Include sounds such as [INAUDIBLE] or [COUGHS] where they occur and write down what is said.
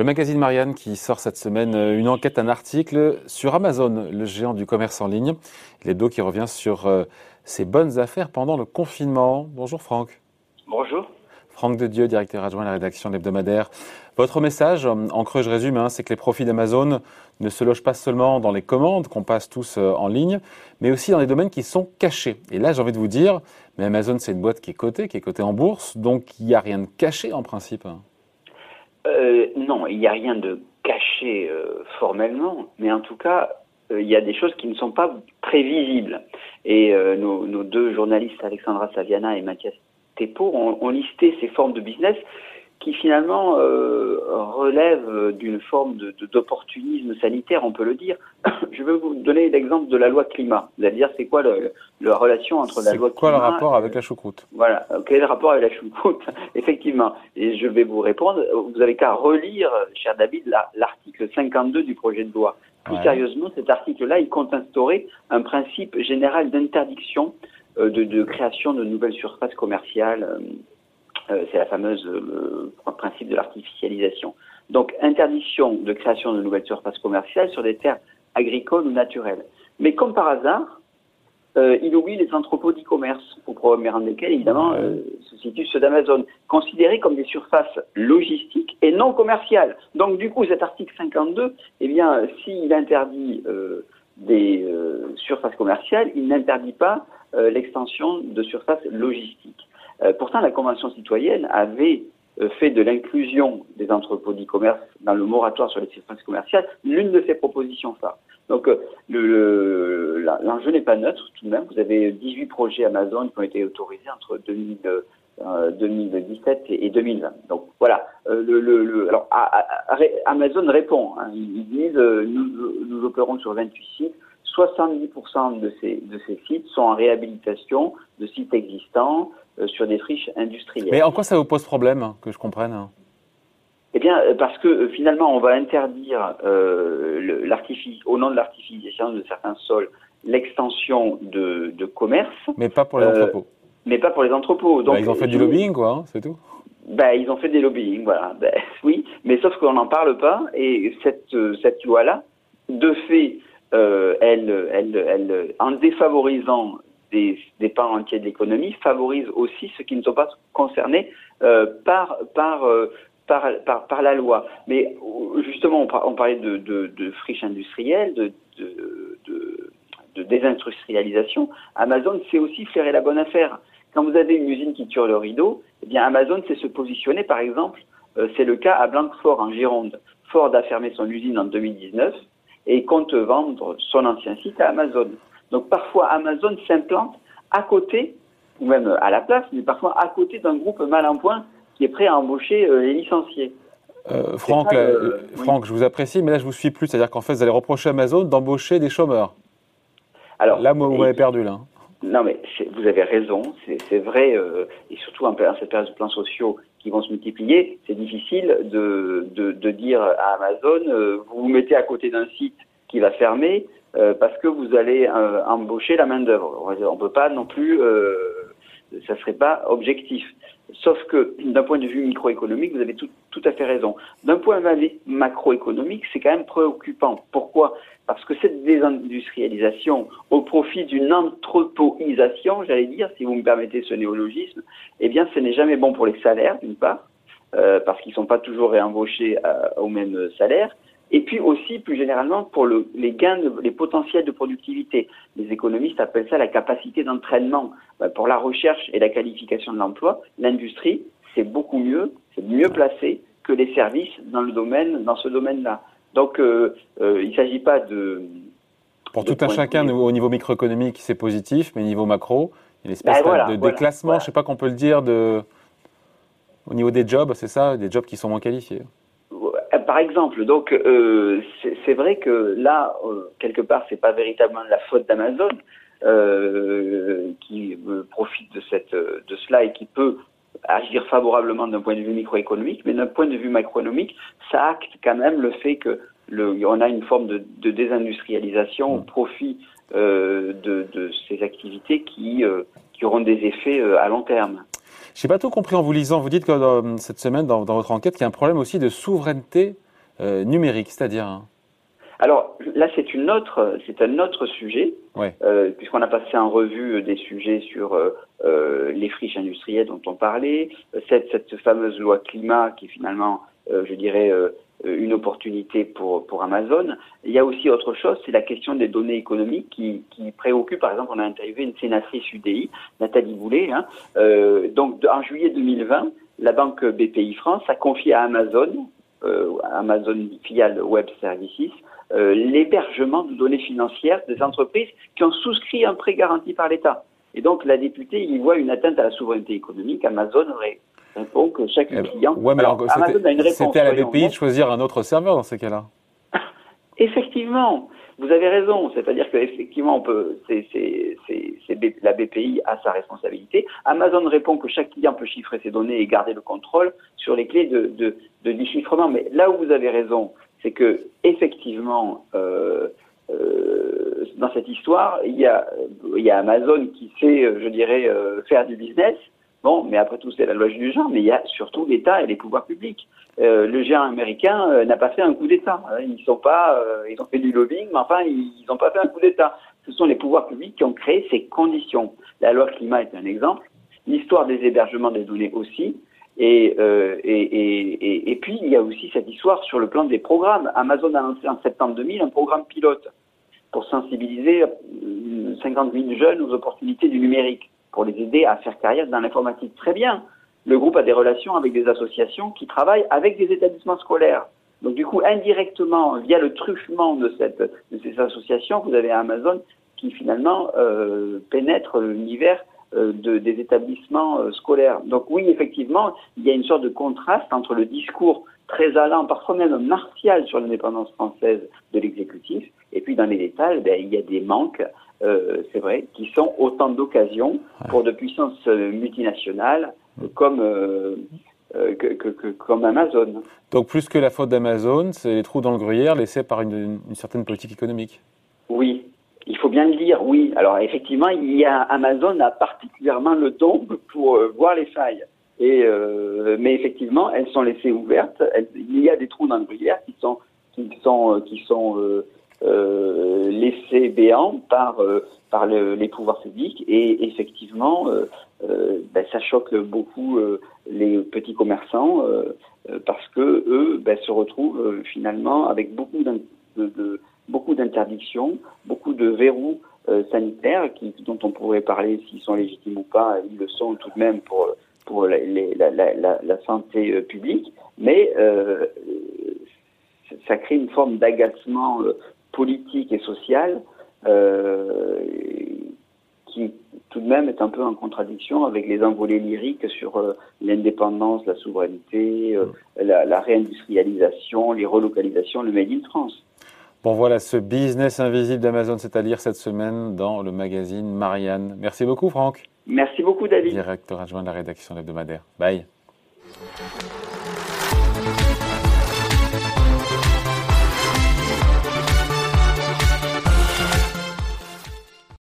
Le magazine Marianne qui sort cette semaine euh, une enquête, un article sur Amazon, le géant du commerce en ligne. L'hebdo qui revient sur euh, ses bonnes affaires pendant le confinement. Bonjour Franck. Bonjour. Franck de Dieu, directeur adjoint à la rédaction de l'hebdomadaire. Votre message, en creux je résume, hein, c'est que les profits d'Amazon ne se logent pas seulement dans les commandes qu'on passe tous euh, en ligne, mais aussi dans des domaines qui sont cachés. Et là, j'ai envie de vous dire, mais Amazon, c'est une boîte qui est cotée, qui est cotée en bourse, donc il n'y a rien de caché en principe. Euh, non, il n'y a rien de caché euh, formellement, mais en tout cas, euh, il y a des choses qui ne sont pas prévisibles. Et nos, nos, deux journalistes, Alexandra Saviana et Mathias Tepo, ont, ont listé ces formes de business qui finalement euh, relève d'une forme d'opportunisme de, sanitaire, on peut le dire. [COUGHS] Je vais vous donner l'exemple de la loi climat. Vous allez dire, c'est quoi le, la relation entre la loi climat... C'est quoi le rapport avec la choucroute? Voilà, quel est le rapport avec la choucroute? Effectivement. Et je vais vous répondre, vous avez qu'à relire, cher David, l'article 52 du projet de loi. Plus sérieusement, cet article-là, il compte instaurer un principe général d'interdiction euh, de, de, création de nouvelles surfaces commerciales euh, c'est la fameuse le principe de l'artificialisation. Donc interdiction de création de nouvelles surfaces commerciales sur des terres agricoles ou naturelles. Mais comme par hasard, euh, il oublie les entrepôts d'e-commerce, au premier rang desquels, évidemment, euh, se situent ceux d'Amazon, considérés comme des surfaces logistiques et non commerciales. Donc, du coup, cet article 52, eh bien, s'il interdit euh, des euh, surfaces commerciales, il n'interdit pas euh, l'extension de surfaces logistiques. Euh, pourtant, la Convention citoyenne avait euh, fait de l'inclusion des entrepôts d'e-commerce dans le moratoire sur les surfaces commerciales l'une de ses propositions phares. Donc euh, l'enjeu le, n'est pas neutre tout de même. Vous avez 18 projets Amazon qui ont été autorisés entre 2000, euh, 2017 et 2020. Donc voilà. alors Amazon répond. Hein. ils, disent nous, nous opérons sur 28 sites. 70% de ces, de ces sites sont en réhabilitation de sites existants euh, sur des friches industrielles. Mais en quoi ça vous pose problème, que je comprenne eh bien, euh, parce que euh, finalement, on va interdire euh, au nom de l'artificialisation de certains sols l'extension de, de, commerce. Mais pas pour les entrepôts. Mais pas pour les entrepôts. Donc, bah, ils ont fait du lobbying, quoi, hein, c'est tout. Ben, ils ont fait des lobbying, voilà. Ben, [LAUGHS] oui, mais sauf qu'on n'en parle pas. Et cette, cette loi-là, de fait, euh, elle, elle, elle, en défavorisant des, des pans entiers de l'économie, favorise aussi ceux qui ne sont pas concernés euh, par, par, euh, par, par, la loi. Mais justement, on, parlait de, de, de friche industrielle, de, de, de, de désindustrialisation. Amazon sait aussi flairer la bonne affaire. Quand vous avez une usine qui tire le rideau, eh bien Amazon sait se positionner, par exemple, euh, c'est le cas à Blanquefort en Gironde. Ford a fermé son usine en 2019 et compte vendre son ancien site à Amazon. Donc parfois Amazon s'implante à côté, ou même à la place, mais parfois à côté d'un groupe mal en point qui est prêt à embaucher euh, les licenciés. Euh, Franck, Franck je vous apprécie, mais là je vous suis plus. C'est-à-dire qu'en fait, vous allez reprocher à Amazon d'embaucher des chômeurs. Alors, là, moi, vous m'avez perdu là. Non, mais vous avez raison, c'est vrai, euh, et surtout en, cette période de plans sociaux qui vont se multiplier, c'est difficile de, de, de, dire à Amazon, euh, vous vous mettez à côté d'un site qui va fermer euh, parce que vous allez euh, embaucher la main d'œuvre. On ne peut pas non plus, ça serait pas objectif. Sauf que d'un point de vue microéconomique, vous avez tout, à fait raison. D'un point de vue macroéconomique, c'est quand même préoccupant. Pourquoi? Parce que cette désindustrialisation au profit d'une anthropoisation, j'allais dire, si vous me permettez ce néologisme, eh bien, ce n'est jamais bon pour les salaires, d'une part, euh, parce qu'ils ne sont pas toujours réembauchés au même salaire, et puis aussi, plus généralement, pour le, les gains, les potentiels de productivité. Les économistes appellent ça la capacité d'entraînement. Ben, pour la recherche et la qualification de l'emploi, l'industrie, c'est beaucoup mieux, c'est mieux placé que les services dans le domaine, dans ce domaine-là. Donc, euh, euh, il ne s'agit pas de. Pour tout un chacun, au niveau microéconomique, c'est positif, mais au niveau macro, il y a une espèce ben de déclassement, je ne sais pas qu'on peut le dire, de, au niveau des jobs, c'est ça, des jobs qui sont moins qualifiés par exemple, donc euh, c'est vrai que là, euh, quelque part, c'est pas véritablement la faute d'Amazon euh, qui profite de cette de cela et qui peut agir favorablement d'un point de vue microéconomique, mais d'un point de vue macroéconomique, ça acte quand même le fait que le, on a une forme de, de désindustrialisation au profit euh, de, de, ces activités qui, euh, qui auront des effets à long terme. Je n'ai pas tout compris en vous lisant. Vous dites que cette semaine, dans, votre enquête, qu'il y a un problème aussi de souveraineté numérique, c'est-à-dire hein alors là, c'est une autre, c'est un autre sujet, euh, puisqu'on a passé en revue des sujets sur euh, euh, les friches industrielles dont on parlait, cette, cette fameuse loi climat qui finalement, je dirais, une opportunité pour, Amazon. Il y a aussi autre chose, c'est la question des données économiques qui, qui préoccupe. Par exemple, on a interviewé une sénatrice UDI, Nathalie Boulet. Hein, donc, en juillet 2020, la banque BPI France a confié à Amazon, Amazon filiale Web Services, euh, l'hébergement de données financières des entreprises qui ont souscrit un prêt garanti par l'État. Et donc la députée y voit une atteinte à la souveraineté économique. Amazon répond que chaque eh ben, client. Ouais, mais alors, Amazon a une réponse. C'était à la BPI de choisir un autre serveur dans ces cas-là. [LAUGHS] Effectivement, vous avez raison. C'est-à-dire qu'effectivement, on peut, c'est, la BPI a sa responsabilité. Amazon répond que chaque client peut chiffrer ses données et garder le contrôle sur les clés de, de, de déchiffrement. Mais là où vous avez raison, c'est que effectivement, euh, euh, dans cette histoire, il y, a, il y a Amazon qui sait, je dirais, euh, faire du business. Bon, mais après tout, c'est la loi du genre, mais il y a surtout l'État et les pouvoirs publics. Euh, le géant américain euh, n'a pas fait un coup d'État. Hein. Ils sont pas, euh, ils ont fait du lobbying, mais enfin, ils n'ont pas fait un coup d'État. Ce sont les pouvoirs publics qui ont créé ces conditions. La loi climat est un exemple. L'histoire des hébergements des données aussi. Et, euh, et, et, et, puis, il y a aussi cette histoire sur le plan des programmes. Amazon a lancé en septembre 2000 un programme pilote pour sensibiliser 50 000 jeunes aux opportunités du numérique, pour les aider à faire carrière dans l'informatique. Très bien. Le groupe a des relations avec des associations qui travaillent avec des établissements scolaires. Donc du coup, indirectement, via le truffement de, ces associations, vous avez Amazon qui finalement euh, pénètre l'univers euh, de, des établissements euh, scolaires. Donc oui, effectivement, il y a une sorte de contraste entre le discours très allant, parfois même martial sur l'indépendance française de l'exécutif, et puis dans les détails, ben, il y a des manques, euh, c'est vrai, qui sont autant d'occasions pour de puissances multinationales comme, que, que, que, comme Amazon. Donc plus que la faute d'Amazon, c'est les trous dans le gruyère laissés par une, une certaine politique économique Oui, il faut bien le dire, oui. Alors effectivement, il y a Amazon a particulièrement le don pour euh, voir les failles. Et euh, mais effectivement, elles sont laissées ouvertes. il y a des trous dans le gruyère qui sont qui sont euh, qui sont laissés béants par par les pouvoirs publics. Et effectivement, ben, ça choque beaucoup les petits commerçants parce que eux ben, se retrouvent finalement avec beaucoup de, beaucoup d'interdictions, beaucoup de verrous euh, sanitaires dont on pourrait parler s'ils sont légitimes ou pas, ils le sont tout de même pour, pour la, la, la, santé euh, publique, mais euh, ça crée une forme d'agacement euh, politique et social qui tout de même est un peu en contradiction avec les envolées lyriques sur l'indépendance, la souveraineté, la, la réindustrialisation, les relocalisations, le Made in France. Bon voilà, ce business invisible d'Amazon, c'est à lire cette semaine dans le magazine Marianne. Merci beaucoup Franck. Merci beaucoup David. Directeur adjoint de la rédaction hebdomadaire. Bye.